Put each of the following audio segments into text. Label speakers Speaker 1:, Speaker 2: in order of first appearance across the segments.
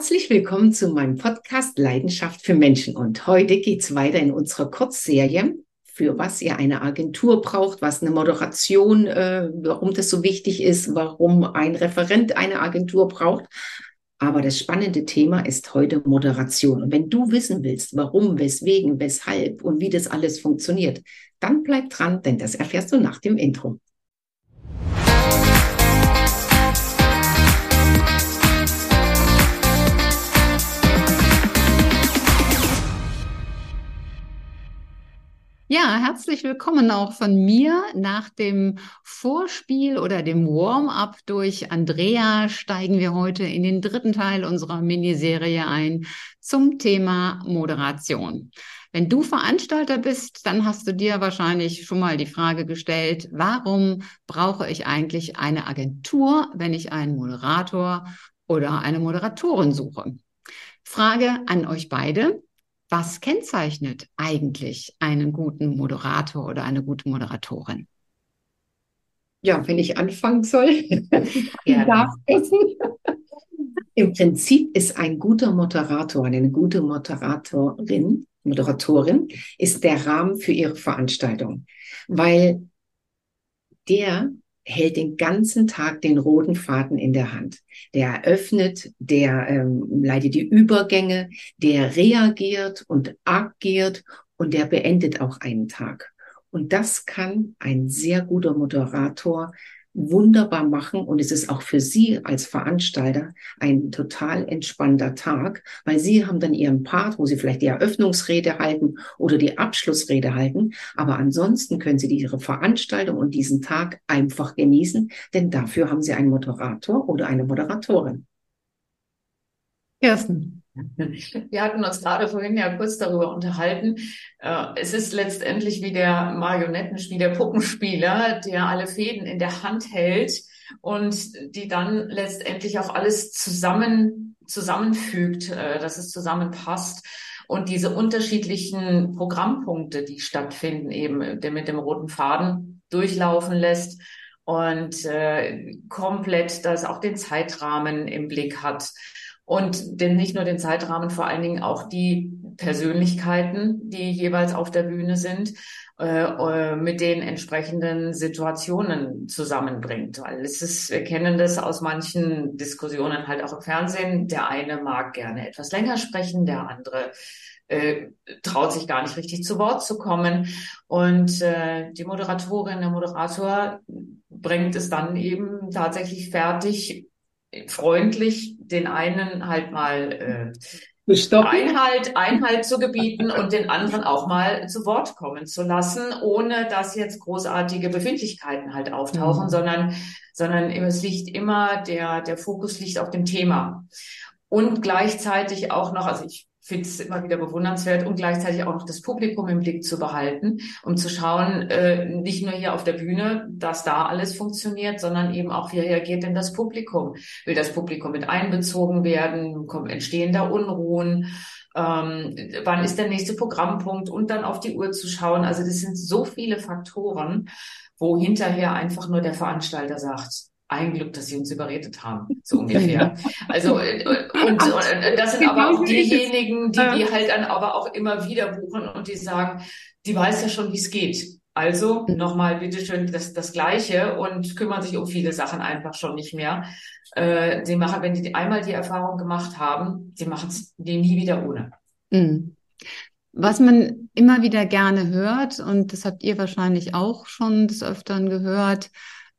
Speaker 1: Herzlich willkommen zu meinem Podcast Leidenschaft für Menschen. Und heute geht's weiter in unserer Kurzserie, für was ihr eine Agentur braucht, was eine Moderation, äh, warum das so wichtig ist, warum ein Referent eine Agentur braucht. Aber das spannende Thema ist heute Moderation. Und wenn du wissen willst, warum, weswegen, weshalb und wie das alles funktioniert, dann bleib dran, denn das erfährst du nach dem Intro.
Speaker 2: Ja, herzlich willkommen auch von mir. Nach dem Vorspiel oder dem Warm-up durch Andrea steigen wir heute in den dritten Teil unserer Miniserie ein zum Thema Moderation. Wenn du Veranstalter bist, dann hast du dir wahrscheinlich schon mal die Frage gestellt, warum brauche ich eigentlich eine Agentur, wenn ich einen Moderator oder eine Moderatorin suche? Frage an euch beide. Was kennzeichnet eigentlich einen guten Moderator oder eine gute Moderatorin?
Speaker 1: Ja, wenn ich anfangen soll, ja. Im Prinzip ist ein guter Moderator, eine gute Moderatorin, Moderatorin ist der Rahmen für ihre Veranstaltung, weil der hält den ganzen Tag den roten Faden in der Hand. Der eröffnet, der ähm, leitet die Übergänge, der reagiert und agiert und der beendet auch einen Tag. Und das kann ein sehr guter Moderator wunderbar machen und es ist auch für Sie als Veranstalter ein total entspannter Tag, weil Sie haben dann Ihren Part, wo Sie vielleicht die Eröffnungsrede halten oder die Abschlussrede halten, aber ansonsten können Sie Ihre Veranstaltung und diesen Tag einfach genießen, denn dafür haben Sie einen Moderator oder eine Moderatorin.
Speaker 3: Kirsten. Wir hatten uns gerade vorhin ja kurz darüber unterhalten. Äh, es ist letztendlich wie der Marionettenspiel, der Puppenspieler, der alle Fäden in der Hand hält und die dann letztendlich auch alles zusammen, zusammenfügt, äh, dass es zusammenpasst. Und diese unterschiedlichen Programmpunkte, die stattfinden, eben der mit dem roten Faden durchlaufen lässt und äh, komplett das auch den Zeitrahmen im Blick hat und denn nicht nur den Zeitrahmen, vor allen Dingen auch die Persönlichkeiten, die jeweils auf der Bühne sind, äh, äh, mit den entsprechenden Situationen zusammenbringt. Weil es ist, wir kennen das aus manchen Diskussionen halt auch im Fernsehen. Der eine mag gerne etwas länger sprechen, der andere äh, traut sich gar nicht richtig zu Wort zu kommen. Und äh, die Moderatorin, der Moderator bringt es dann eben tatsächlich fertig, freundlich den einen halt mal äh, Einhalt, Einhalt zu gebieten und den anderen auch mal zu Wort kommen zu lassen, ohne dass jetzt großartige Befindlichkeiten halt auftauchen, mhm. sondern, sondern es liegt immer, der, der Fokus liegt auf dem Thema. Und gleichzeitig auch noch, also ich finde es immer wieder bewundernswert und gleichzeitig auch noch das Publikum im Blick zu behalten, um zu schauen, äh, nicht nur hier auf der Bühne, dass da alles funktioniert, sondern eben auch, wie reagiert denn das Publikum? Will das Publikum mit einbezogen werden? Entstehen da Unruhen? Ähm, wann ist der nächste Programmpunkt? Und dann auf die Uhr zu schauen. Also das sind so viele Faktoren, wo hinterher einfach nur der Veranstalter sagt, ein Glück, dass sie uns überredet haben, so ungefähr. Also äh, und, und das sind aber auch diejenigen, die die halt dann aber auch immer wieder buchen und die sagen, die weiß ja schon, wie es geht. Also nochmal bitteschön das, das Gleiche und kümmern sich um viele Sachen einfach schon nicht mehr. Äh, die machen, wenn die einmal die Erfahrung gemacht haben, die machen es nie wieder ohne. Mhm.
Speaker 2: Was man immer wieder gerne hört, und das habt ihr wahrscheinlich auch schon des Öfteren gehört,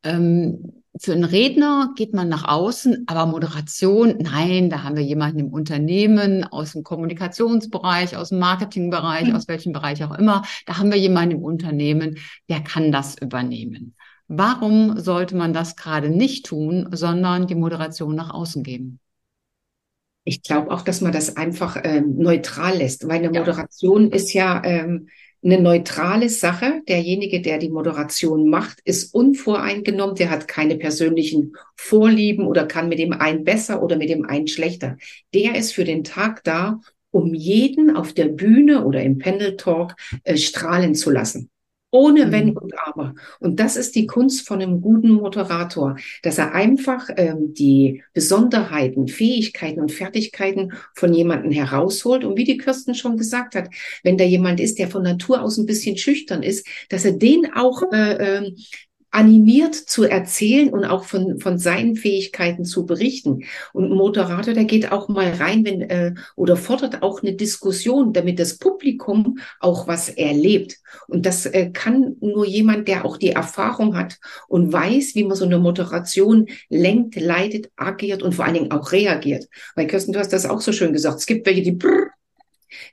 Speaker 2: ähm, für einen Redner geht man nach außen, aber Moderation, nein, da haben wir jemanden im Unternehmen, aus dem Kommunikationsbereich, aus dem Marketingbereich, mhm. aus welchem Bereich auch immer, da haben wir jemanden im Unternehmen, der kann das übernehmen. Warum sollte man das gerade nicht tun, sondern die Moderation nach außen geben?
Speaker 1: Ich glaube auch, dass man das einfach ähm, neutral lässt, weil eine Moderation ja. ist ja ähm, eine neutrale Sache. Derjenige, der die Moderation macht, ist unvoreingenommen, der hat keine persönlichen Vorlieben oder kann mit dem einen besser oder mit dem einen schlechter. Der ist für den Tag da, um jeden auf der Bühne oder im Panel Talk äh, strahlen zu lassen. Ohne mhm. Wenn und Aber. Und das ist die Kunst von einem guten Moderator, dass er einfach ähm, die Besonderheiten, Fähigkeiten und Fertigkeiten von jemandem herausholt. Und wie die Kirsten schon gesagt hat, wenn da jemand ist, der von Natur aus ein bisschen schüchtern ist, dass er den auch äh, äh, animiert zu erzählen und auch von, von seinen Fähigkeiten zu berichten. Und ein Moderator, der geht auch mal rein, wenn, äh, oder fordert auch eine Diskussion, damit das Publikum auch was erlebt. Und das äh, kann nur jemand, der auch die Erfahrung hat und weiß, wie man so eine Moderation lenkt, leitet, agiert und vor allen Dingen auch reagiert. Weil Kirsten, du hast das auch so schön gesagt. Es gibt welche, die brrr,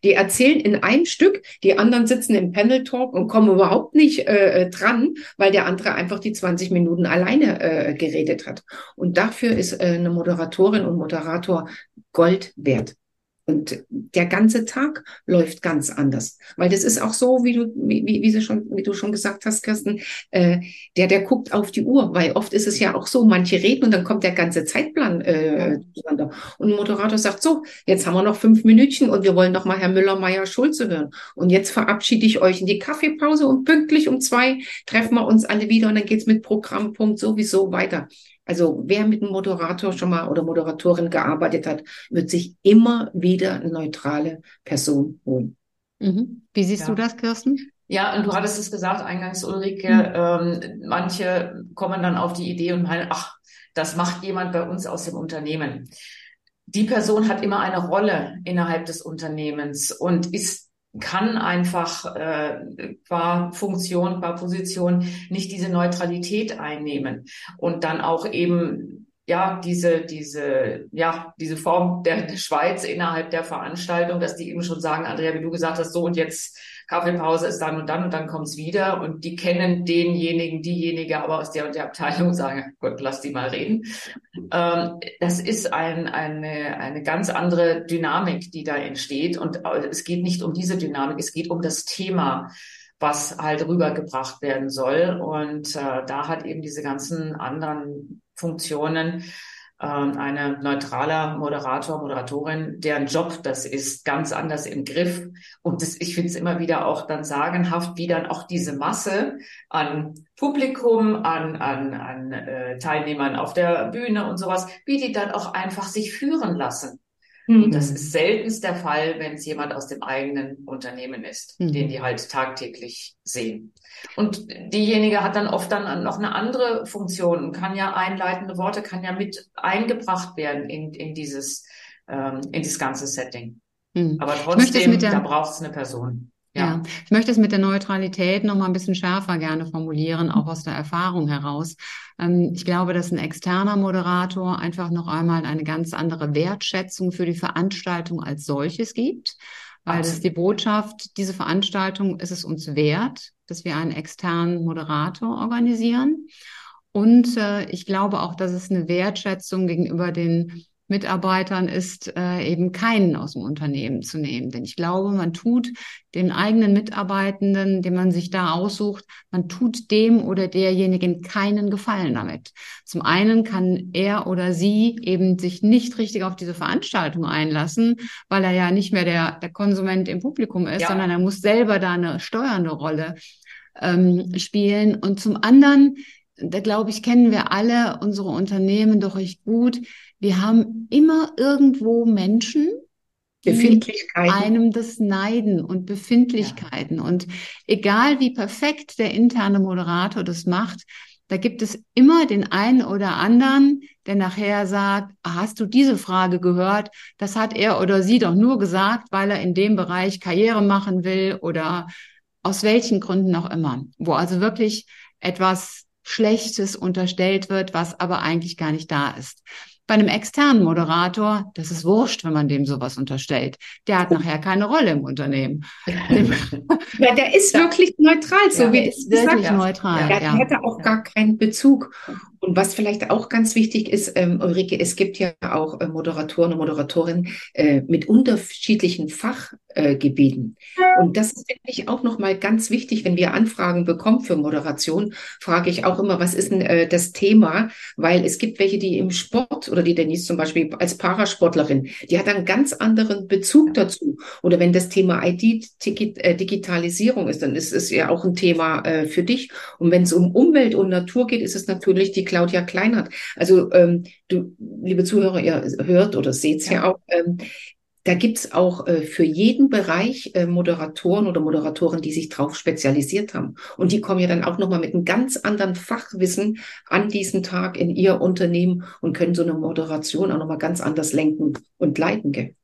Speaker 1: die erzählen in einem Stück, die anderen sitzen im Panel Talk und kommen überhaupt nicht äh, äh dran, weil der andere einfach die 20 Minuten alleine äh, geredet hat. Und dafür ist äh, eine Moderatorin und Moderator Gold wert. Und der ganze Tag läuft ganz anders. Weil das ist auch so, wie du, wie, wie, sie schon, wie du schon gesagt hast, Kirsten, äh, der, der guckt auf die Uhr, weil oft ist es ja auch so, manche reden und dann kommt der ganze Zeitplan äh, zueinander. Und ein Moderator sagt so, jetzt haben wir noch fünf Minütchen und wir wollen noch mal Herr Müller, Meier, Schulze hören. Und jetzt verabschiede ich euch in die Kaffeepause und pünktlich um zwei treffen wir uns alle wieder und dann geht's mit Programmpunkt sowieso weiter. Also wer mit einem Moderator schon mal oder Moderatorin gearbeitet hat, wird sich immer wieder eine neutrale Person holen.
Speaker 2: Mhm. Wie siehst ja. du das, Kirsten?
Speaker 3: Ja, und du hattest es gesagt eingangs, Ulrike, mhm. ähm, manche kommen dann auf die Idee und meinen, ach, das macht jemand bei uns aus dem Unternehmen. Die Person hat immer eine Rolle innerhalb des Unternehmens und ist kann einfach äh, qua Funktion, qua Position nicht diese Neutralität einnehmen und dann auch eben ja diese diese ja diese Form der, der Schweiz innerhalb der Veranstaltung, dass die eben schon sagen, Andrea, wie du gesagt hast, so und jetzt Kaffeepause ist dann und dann und dann kommt's wieder und die kennen denjenigen, diejenige aber aus der und der Abteilung sagen, Gott, lass die mal reden. Ähm, das ist ein, eine, eine ganz andere Dynamik, die da entsteht und es geht nicht um diese Dynamik, es geht um das Thema was halt rübergebracht werden soll. Und äh, da hat eben diese ganzen anderen Funktionen ähm, eine neutraler Moderator, Moderatorin, deren Job das ist, ganz anders im Griff. Und das, ich finde es immer wieder auch dann sagenhaft, wie dann auch diese Masse an Publikum, an, an, an äh, Teilnehmern auf der Bühne und sowas, wie die dann auch einfach sich führen lassen. Mhm. Und das ist seltenst der Fall, wenn es jemand aus dem eigenen Unternehmen ist, mhm. den die halt tagtäglich sehen. Und diejenige hat dann oft dann noch eine andere Funktion, kann ja einleitende Worte, kann ja mit eingebracht werden in, in dieses, ähm, in dieses ganze Setting. Mhm. Aber trotzdem, da braucht es eine Person.
Speaker 2: Ja. ja. ich möchte es mit der Neutralität noch mal ein bisschen schärfer gerne formulieren, auch aus der Erfahrung heraus. Ähm, ich glaube, dass ein externer Moderator einfach noch einmal eine ganz andere Wertschätzung für die Veranstaltung als solches gibt, weil das ist die Botschaft, diese Veranstaltung ist es uns wert, dass wir einen externen Moderator organisieren. Und äh, ich glaube auch, dass es eine Wertschätzung gegenüber den Mitarbeitern ist, äh, eben keinen aus dem Unternehmen zu nehmen. Denn ich glaube, man tut den eigenen Mitarbeitenden, den man sich da aussucht, man tut dem oder derjenigen keinen Gefallen damit. Zum einen kann er oder sie eben sich nicht richtig auf diese Veranstaltung einlassen, weil er ja nicht mehr der, der Konsument im Publikum ist, ja. sondern er muss selber da eine steuernde Rolle ähm, spielen. Und zum anderen, da glaube ich, kennen wir alle unsere Unternehmen doch recht gut wir haben immer irgendwo Menschen, Befindlichkeiten. einem das Neiden und Befindlichkeiten. Ja. Und egal wie perfekt der interne Moderator das macht, da gibt es immer den einen oder anderen, der nachher sagt, hast du diese Frage gehört? Das hat er oder sie doch nur gesagt, weil er in dem Bereich Karriere machen will oder aus welchen Gründen auch immer. Wo also wirklich etwas Schlechtes unterstellt wird, was aber eigentlich gar nicht da ist. Bei einem externen Moderator, das ist wurscht, wenn man dem sowas unterstellt. Der hat nachher keine Rolle im Unternehmen.
Speaker 1: ja, der ist wirklich neutral, so ja, wie es
Speaker 2: wirklich neutral.
Speaker 1: Ja, der hätte auch gar keinen Bezug. Und was vielleicht auch ganz wichtig ist, ähm, Ulrike, es gibt ja auch äh, Moderatoren und Moderatorinnen äh, mit unterschiedlichen Fachgebieten. Äh, und das ist wirklich auch nochmal ganz wichtig, wenn wir Anfragen bekommen für Moderation, frage ich auch immer, was ist denn äh, das Thema? Weil es gibt welche, die im Sport oder die Denise zum Beispiel als Parasportlerin, die hat einen ganz anderen Bezug dazu. Oder wenn das Thema ID-Digitalisierung äh, ist, dann ist es ja auch ein Thema äh, für dich. Und wenn es um Umwelt und Natur geht, ist es natürlich die Claudia Kleinert. Also ähm, du, liebe Zuhörer, ihr hört oder seht es ja. ja. auch. Ähm, da gibt's auch äh, für jeden Bereich äh, Moderatoren oder Moderatoren, die sich drauf spezialisiert haben. Und die kommen ja dann auch nochmal mit einem ganz anderen Fachwissen an diesen Tag in ihr Unternehmen und können so eine Moderation auch nochmal ganz anders lenken und leiten. Gell?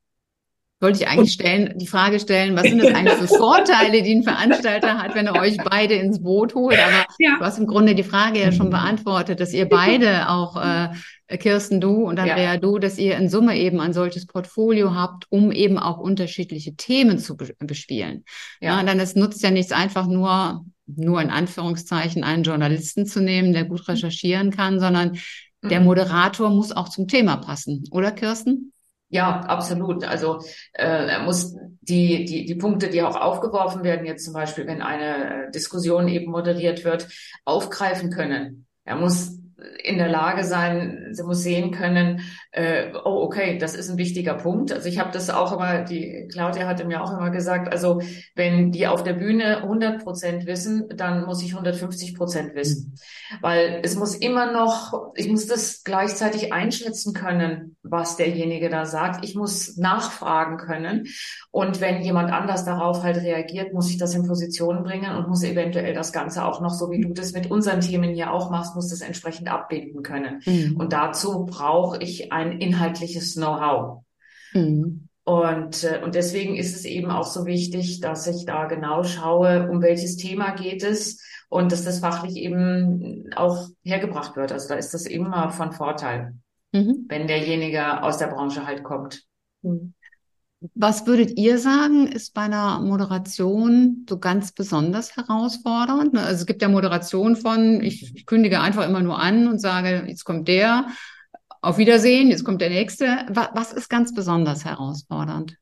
Speaker 2: Wollte ich eigentlich stellen, die Frage stellen, was sind das eigentlich für Vorteile, die ein Veranstalter hat, wenn er euch beide ins Boot holt? Aber ja. du hast im Grunde die Frage ja schon beantwortet, dass ihr beide auch, äh, Kirsten, du und Andrea, ja. du, dass ihr in Summe eben ein solches Portfolio habt, um eben auch unterschiedliche Themen zu bespielen. Ja, ja dann es nutzt ja nichts einfach nur, nur in Anführungszeichen einen Journalisten zu nehmen, der gut recherchieren kann, sondern der mhm. Moderator muss auch zum Thema passen, oder Kirsten?
Speaker 3: Ja, absolut. Also äh, er muss die, die, die Punkte, die auch aufgeworfen werden, jetzt zum Beispiel, wenn eine äh, Diskussion eben moderiert wird, aufgreifen können. Er muss in der Lage sein, sie muss sehen können, äh, oh, okay, das ist ein wichtiger Punkt. Also ich habe das auch immer, die Claudia hatte mir auch immer gesagt, also wenn die auf der Bühne 100 Prozent wissen, dann muss ich 150 Prozent wissen. Mhm. Weil es muss immer noch, ich muss das gleichzeitig einschätzen können, was derjenige da sagt. Ich muss nachfragen können. Und wenn jemand anders darauf halt reagiert, muss ich das in Position bringen und muss eventuell das Ganze auch noch, so wie du das mit unseren Themen hier auch machst, muss das entsprechend abbinden können. Mhm. Und dazu brauche ich ein inhaltliches Know-how. Mhm. Und, äh, und deswegen ist es eben auch so wichtig, dass ich da genau schaue, um welches Thema geht es und dass das fachlich eben auch hergebracht wird. Also da ist das immer von Vorteil, mhm. wenn derjenige aus der Branche halt kommt.
Speaker 2: Was würdet ihr sagen, ist bei einer Moderation so ganz besonders herausfordernd? Also es gibt ja Moderation von, ich, ich kündige einfach immer nur an und sage, jetzt kommt der, auf Wiedersehen, jetzt kommt der nächste. Was, was ist ganz besonders herausfordernd?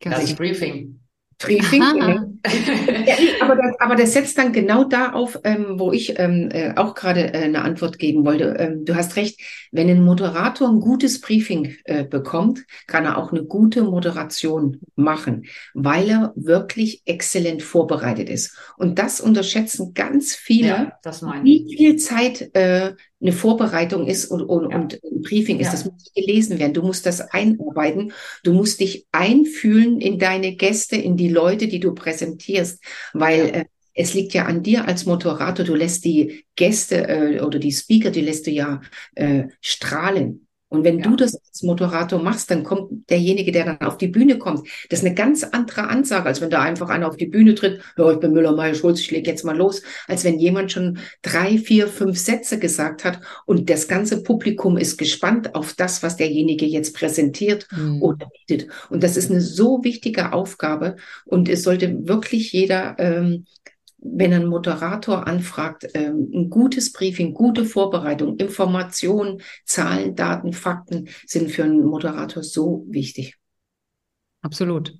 Speaker 3: Das Briefing.
Speaker 1: Briefing. ja, aber, das, aber das setzt dann genau da auf, ähm, wo ich ähm, äh, auch gerade äh, eine Antwort geben wollte. Ähm, du hast recht, wenn ein Moderator ein gutes Briefing äh, bekommt, kann er auch eine gute Moderation machen, weil er wirklich exzellent vorbereitet ist. Und das unterschätzen ganz viele, ja, wie viel Zeit äh, eine Vorbereitung ist und, und, ja. und ein Briefing ist. Ja. Das muss gelesen werden. Du musst das einarbeiten. Du musst dich einfühlen in deine Gäste, in die Leute, die du präsentierst, weil ja. äh, es liegt ja an dir als Moderator. Du lässt die Gäste äh, oder die Speaker, die lässt du ja äh, strahlen. Und wenn ja. du das als Moderator machst, dann kommt derjenige, der dann auf die Bühne kommt. Das ist eine ganz andere Ansage, als wenn da einfach einer auf die Bühne tritt. Ja, ich bin Müller-Meyer-Schulz, ich leg jetzt mal los. Als wenn jemand schon drei, vier, fünf Sätze gesagt hat und das ganze Publikum ist gespannt auf das, was derjenige jetzt präsentiert mhm. oder bietet. Und das ist eine so wichtige Aufgabe und es sollte wirklich jeder ähm, wenn ein Moderator anfragt, ähm, ein gutes Briefing, gute Vorbereitung, Informationen, Zahlen, Daten, Fakten sind für einen Moderator so wichtig.
Speaker 2: Absolut.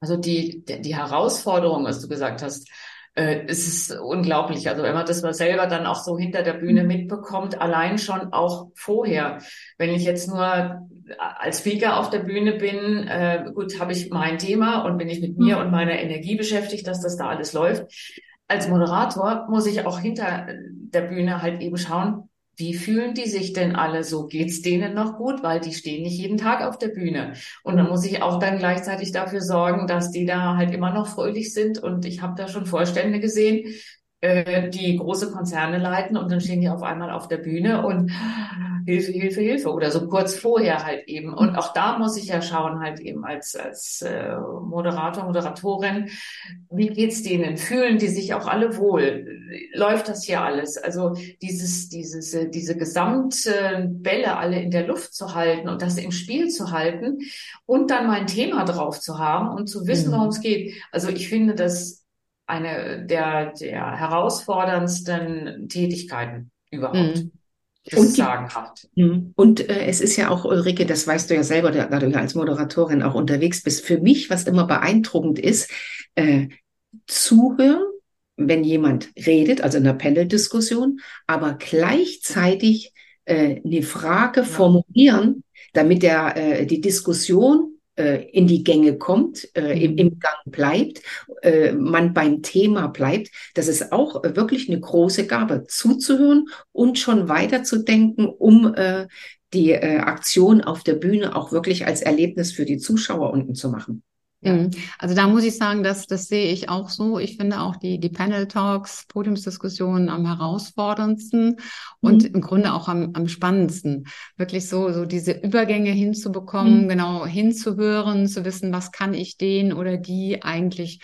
Speaker 3: Also die, die Herausforderung, was du gesagt hast, äh, es ist unglaublich. Also wenn man das mal selber dann auch so hinter der Bühne mhm. mitbekommt, allein schon auch vorher. Wenn ich jetzt nur als Speaker auf der Bühne bin, äh, gut, habe ich mein Thema und bin ich mit mir mhm. und meiner Energie beschäftigt, dass das da alles läuft als Moderator muss ich auch hinter der Bühne halt eben schauen, wie fühlen die sich denn alle so? Geht's denen noch gut? Weil die stehen nicht jeden Tag auf der Bühne. Und dann muss ich auch dann gleichzeitig dafür sorgen, dass die da halt immer noch fröhlich sind. Und ich habe da schon Vorstände gesehen, äh, die große Konzerne leiten und dann stehen die auf einmal auf der Bühne und Hilfe, Hilfe, Hilfe oder so kurz vorher halt eben. Und auch da muss ich ja schauen halt eben als, als äh, Moderator, Moderatorin, wie geht's denen? Fühlen die sich auch alle wohl? Läuft das hier alles? Also dieses, dieses, äh, diese Gesamtbälle alle in der Luft zu halten und das im Spiel zu halten und dann mein Thema drauf zu haben und zu wissen, mhm. worum es geht. Also ich finde das eine der, der herausforderndsten Tätigkeiten überhaupt. Mhm. Das und sagenhaft.
Speaker 1: Mhm. Und äh, es ist ja auch, Ulrike, das weißt du ja selber, da du ja als Moderatorin auch unterwegs bist. Für mich, was immer beeindruckend ist, äh, zuhören, wenn jemand redet, also in einer Panel-Diskussion, aber gleichzeitig äh, eine Frage ja. formulieren, damit der, äh, die Diskussion in die Gänge kommt, äh, im, mhm. im Gang bleibt, äh, man beim Thema bleibt. Das ist auch wirklich eine große Gabe, zuzuhören und schon weiterzudenken, um äh, die äh, Aktion auf der Bühne auch wirklich als Erlebnis für die Zuschauer unten zu machen.
Speaker 2: Ja. Also da muss ich sagen, dass das sehe ich auch so. Ich finde auch die, die Panel Talks, Podiumsdiskussionen am herausforderndsten und mhm. im Grunde auch am, am spannendsten. Wirklich so, so diese Übergänge hinzubekommen, mhm. genau hinzuhören, zu wissen, was kann ich den oder die eigentlich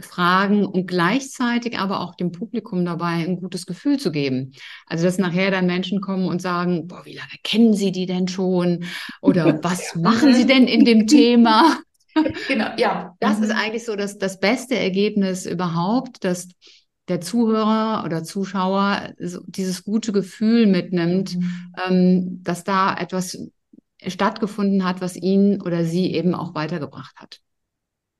Speaker 2: fragen und gleichzeitig aber auch dem Publikum dabei ein gutes Gefühl zu geben. Also dass nachher dann Menschen kommen und sagen, boah, wie lange kennen Sie die denn schon? Oder was machen Sie denn in dem Thema? genau, ja. Das ist mhm. eigentlich so das, das beste Ergebnis überhaupt, dass der Zuhörer oder Zuschauer dieses gute Gefühl mitnimmt, mhm. ähm, dass da etwas stattgefunden hat, was ihn oder sie eben auch weitergebracht hat.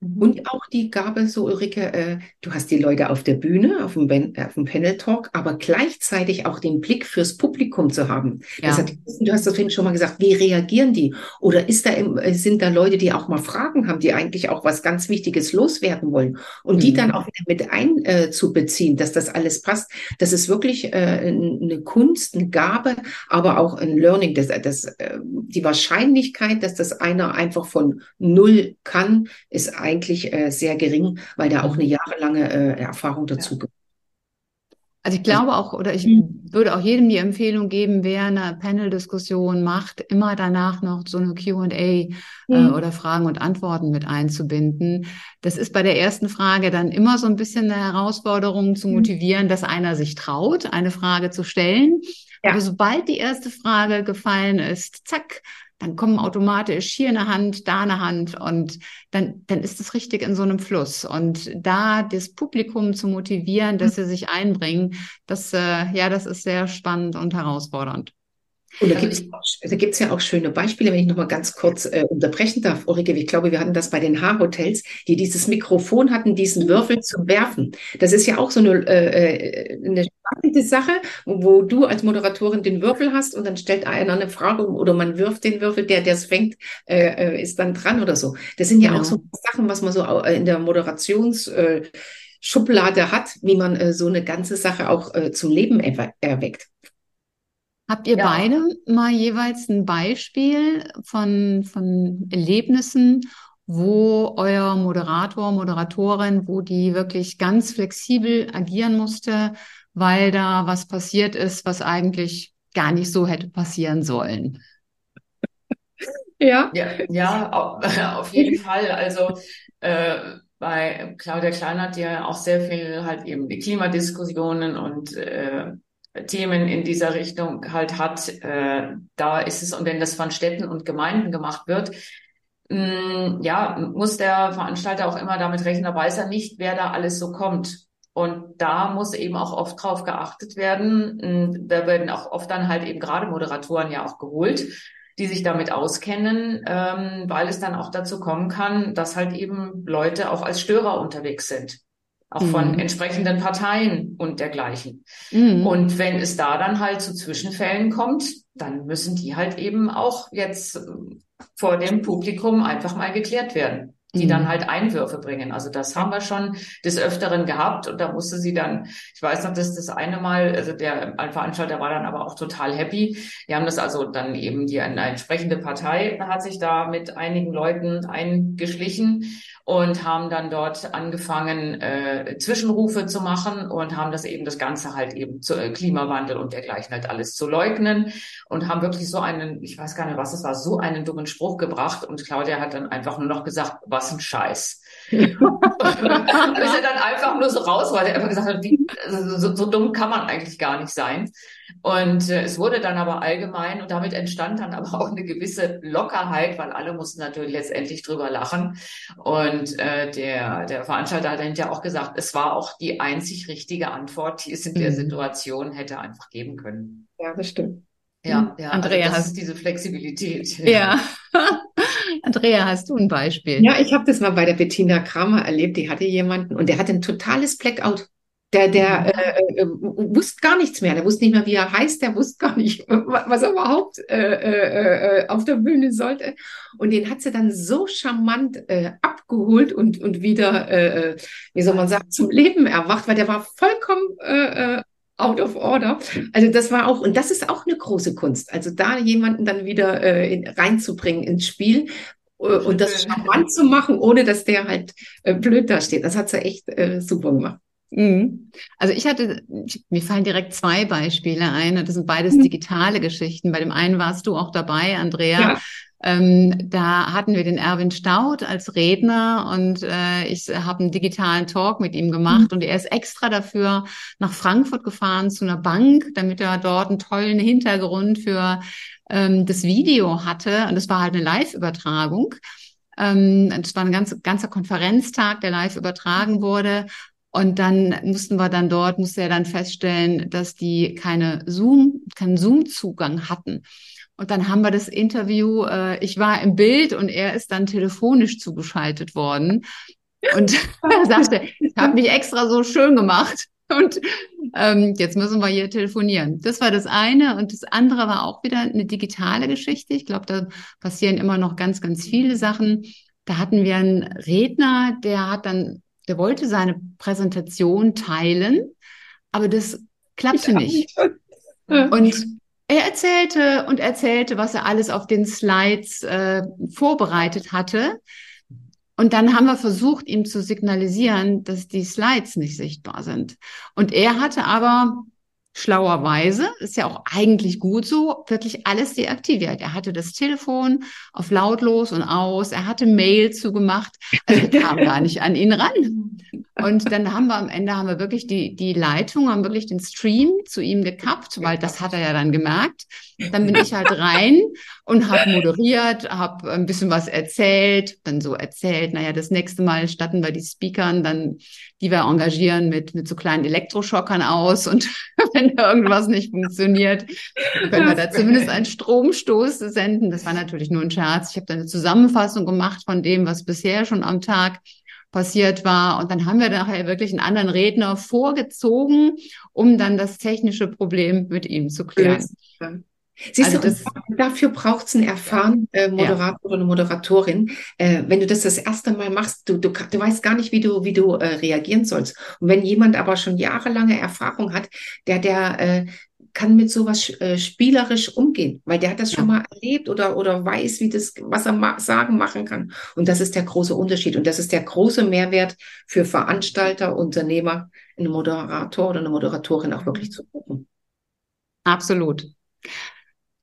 Speaker 1: Mhm. Und auch die Gabe, so Ulrike, äh, du hast die Leute auf der Bühne, auf dem, ben, äh, auf dem Panel Talk, aber gleichzeitig auch den Blick fürs Publikum zu haben. Ja. Das hat, du hast das vorhin schon mal gesagt, wie reagieren die? Oder ist da, äh, sind da Leute, die auch mal Fragen haben, die eigentlich auch was ganz Wichtiges loswerden wollen und mhm. die dann auch wieder mit einzubeziehen, äh, dass das alles passt. Das ist wirklich äh, eine Kunst, eine Gabe, aber auch ein Learning. Das, das, äh, die Wahrscheinlichkeit, dass das einer einfach von null kann, ist eigentlich äh, sehr gering, weil da auch eine jahrelange äh, Erfahrung dazu gehört.
Speaker 2: Also ich glaube auch, oder ich mhm. würde auch jedem die Empfehlung geben, wer eine Panel-Diskussion macht, immer danach noch so eine QA äh, mhm. oder Fragen und Antworten mit einzubinden. Das ist bei der ersten Frage dann immer so ein bisschen eine Herausforderung zu mhm. motivieren, mhm. dass einer sich traut, eine Frage zu stellen. Ja. Aber sobald die erste Frage gefallen ist, zack, dann kommen automatisch hier eine Hand, da eine Hand und dann, dann ist es richtig in so einem Fluss. Und da das Publikum zu motivieren, dass mhm. sie sich einbringen, das, äh, ja, das ist sehr spannend und herausfordernd.
Speaker 1: Und da gibt es da gibt's ja auch schöne Beispiele, wenn ich noch mal ganz kurz äh, unterbrechen darf, Ulrike. Ich glaube, wir hatten das bei den Haarhotels, die dieses Mikrofon hatten, diesen. Würfel zum Werfen. Das ist ja auch so eine, äh, äh, eine spannende Sache, wo du als Moderatorin den Würfel hast und dann stellt einer eine Frage oder man wirft den Würfel, der der es fängt, äh, äh, ist dann dran oder so. Das sind ja genau. auch so Sachen, was man so in der Moderations äh, Schublade hat, wie man äh, so eine ganze Sache auch äh, zum Leben erweckt.
Speaker 2: Habt ihr ja. beide mal jeweils ein Beispiel von, von Erlebnissen, wo euer Moderator, Moderatorin, wo die wirklich ganz flexibel agieren musste, weil da was passiert ist, was eigentlich gar nicht so hätte passieren sollen?
Speaker 3: Ja, ja, ja auf jeden Fall. Also äh, bei Claudia Kleinert, die ja auch sehr viel halt eben die Klimadiskussionen und äh, Themen in dieser Richtung halt hat, äh, da ist es, und wenn das von Städten und Gemeinden gemacht wird, mh, mm, ja, muss der Veranstalter auch immer damit rechnen, da weiß er nicht, wer da alles so kommt. Und da muss eben auch oft drauf geachtet werden. Mm, da werden auch oft dann halt eben gerade Moderatoren ja auch geholt, die sich damit auskennen, ähm, weil es dann auch dazu kommen kann, dass halt eben Leute auch als Störer unterwegs sind auch von mhm. entsprechenden Parteien und dergleichen. Mhm. Und wenn es da dann halt zu Zwischenfällen kommt, dann müssen die halt eben auch jetzt äh, vor dem Publikum einfach mal geklärt werden die mhm. dann halt Einwürfe bringen. Also das haben wir schon des Öfteren gehabt und da musste sie dann, ich weiß noch, dass das eine Mal, also der Veranstalter war dann aber auch total happy. Die haben das also dann eben, die eine entsprechende Partei hat sich da mit einigen Leuten eingeschlichen und haben dann dort angefangen, äh, Zwischenrufe zu machen und haben das eben das Ganze halt eben zu äh, Klimawandel und dergleichen halt alles zu leugnen und haben wirklich so einen, ich weiß gar nicht, was es war, so einen dummen Spruch gebracht und Claudia hat dann einfach nur noch gesagt, was ein Scheiß. Und ist er dann einfach nur so raus, weil er einfach gesagt hat, wie, also so, so dumm kann man eigentlich gar nicht sein. Und äh, es wurde dann aber allgemein und damit entstand dann aber auch eine gewisse Lockerheit, weil alle mussten natürlich letztendlich drüber lachen. Und äh, der, der Veranstalter hat dann ja auch gesagt, es war auch die einzig richtige Antwort, die es in der mhm. Situation hätte einfach geben können.
Speaker 1: Ja, das stimmt.
Speaker 3: Ja, ja, also Andrea, also das ist diese Flexibilität.
Speaker 2: Ja. Andrea, hast du ein Beispiel?
Speaker 1: Ja, ich habe das mal bei der Bettina Kramer erlebt. Die hatte jemanden und der hatte ein totales Blackout. Der, der mhm. äh, äh, wusste gar nichts mehr. Der wusste nicht mehr, wie er heißt. Der wusste gar nicht, was er überhaupt äh, äh, äh, auf der Bühne sollte. Und den hat sie dann so charmant äh, abgeholt und, und wieder, äh, wie soll man sagen, zum Leben erwacht, weil der war vollkommen äh, out of order. Also das war auch, und das ist auch eine große Kunst. Also da jemanden dann wieder äh, in, reinzubringen ins Spiel äh, und das charmant zu machen, ohne dass der halt äh, blöd da steht. Das hat sie echt äh, super gemacht.
Speaker 2: Mhm. Also ich hatte, mir fallen direkt zwei Beispiele ein. Das sind beides mhm. digitale Geschichten. Bei dem einen warst du auch dabei, Andrea. Ja. Ähm, da hatten wir den Erwin Staud als Redner und äh, ich habe einen digitalen Talk mit ihm gemacht mhm. und er ist extra dafür nach Frankfurt gefahren zu einer Bank, damit er dort einen tollen Hintergrund für ähm, das Video hatte. Und das war halt eine Live-Übertragung. Ähm, es war ein ganz, ganzer Konferenztag, der live übertragen wurde. Und dann mussten wir dann dort, musste er dann feststellen, dass die keine Zoom, keinen Zoom-Zugang hatten. Und dann haben wir das Interview, äh, ich war im Bild und er ist dann telefonisch zugeschaltet worden. Und er sagte, ich habe mich extra so schön gemacht. Und ähm, jetzt müssen wir hier telefonieren. Das war das eine. Und das andere war auch wieder eine digitale Geschichte. Ich glaube, da passieren immer noch ganz, ganz viele Sachen. Da hatten wir einen Redner, der hat dann der wollte seine Präsentation teilen, aber das klappte nicht. Und er erzählte und erzählte, was er alles auf den Slides äh, vorbereitet hatte. Und dann haben wir versucht, ihm zu signalisieren, dass die Slides nicht sichtbar sind. Und er hatte aber schlauerweise, ist ja auch eigentlich gut so, wirklich alles deaktiviert. Er hatte das Telefon auf lautlos und aus, er hatte Mail zugemacht, also kam gar nicht an ihn ran. Und dann haben wir am Ende haben wir wirklich die, die Leitung, haben wirklich den Stream zu ihm gekappt, weil das hat er ja dann gemerkt. Dann bin ich halt rein und habe moderiert, habe ein bisschen was erzählt, dann so erzählt, naja, das nächste Mal statten wir die Speakern dann, die wir engagieren, mit, mit so kleinen Elektroschockern aus und wenn irgendwas nicht funktioniert, können wir da zumindest einen Stromstoß senden. Das war natürlich nur ein Scherz. Ich habe dann eine Zusammenfassung gemacht von dem, was bisher schon am Tag passiert war. Und dann haben wir nachher wirklich einen anderen Redner vorgezogen, um dann das technische Problem mit ihm zu klären.
Speaker 1: Siehst also du, das, dafür braucht es einen erfahrenen äh, Moderator ja. oder Moderatorin. Äh, wenn du das das erste Mal machst, du, du, du weißt gar nicht, wie du, wie du äh, reagieren sollst. Und wenn jemand aber schon jahrelange Erfahrung hat, der, der äh, kann mit sowas äh, spielerisch umgehen, weil der hat das ja. schon mal erlebt oder, oder weiß, wie das, was er ma sagen machen kann. Und das ist der große Unterschied. Und das ist der große Mehrwert für Veranstalter, Unternehmer, einen Moderator oder eine Moderatorin auch wirklich zu gucken.
Speaker 2: Absolut.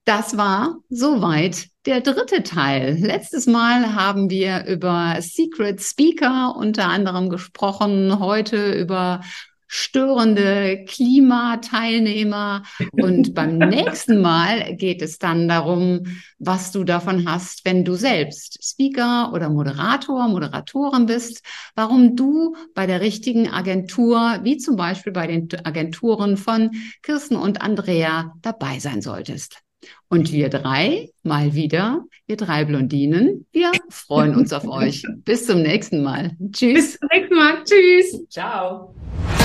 Speaker 2: Das war soweit der dritte Teil. Letztes Mal haben wir über Secret Speaker unter anderem gesprochen, heute über störende Klimateilnehmer. Und beim nächsten Mal geht es dann darum, was du davon hast, wenn du selbst Speaker oder Moderator, Moderatorin bist, warum du bei der richtigen Agentur, wie zum Beispiel bei den Agenturen von Kirsten und Andrea, dabei sein solltest. Und wir drei, mal wieder, wir drei Blondinen, wir freuen uns auf euch. Bis zum nächsten Mal. Tschüss.
Speaker 1: Bis zum nächsten Mal. Tschüss.
Speaker 3: Ciao.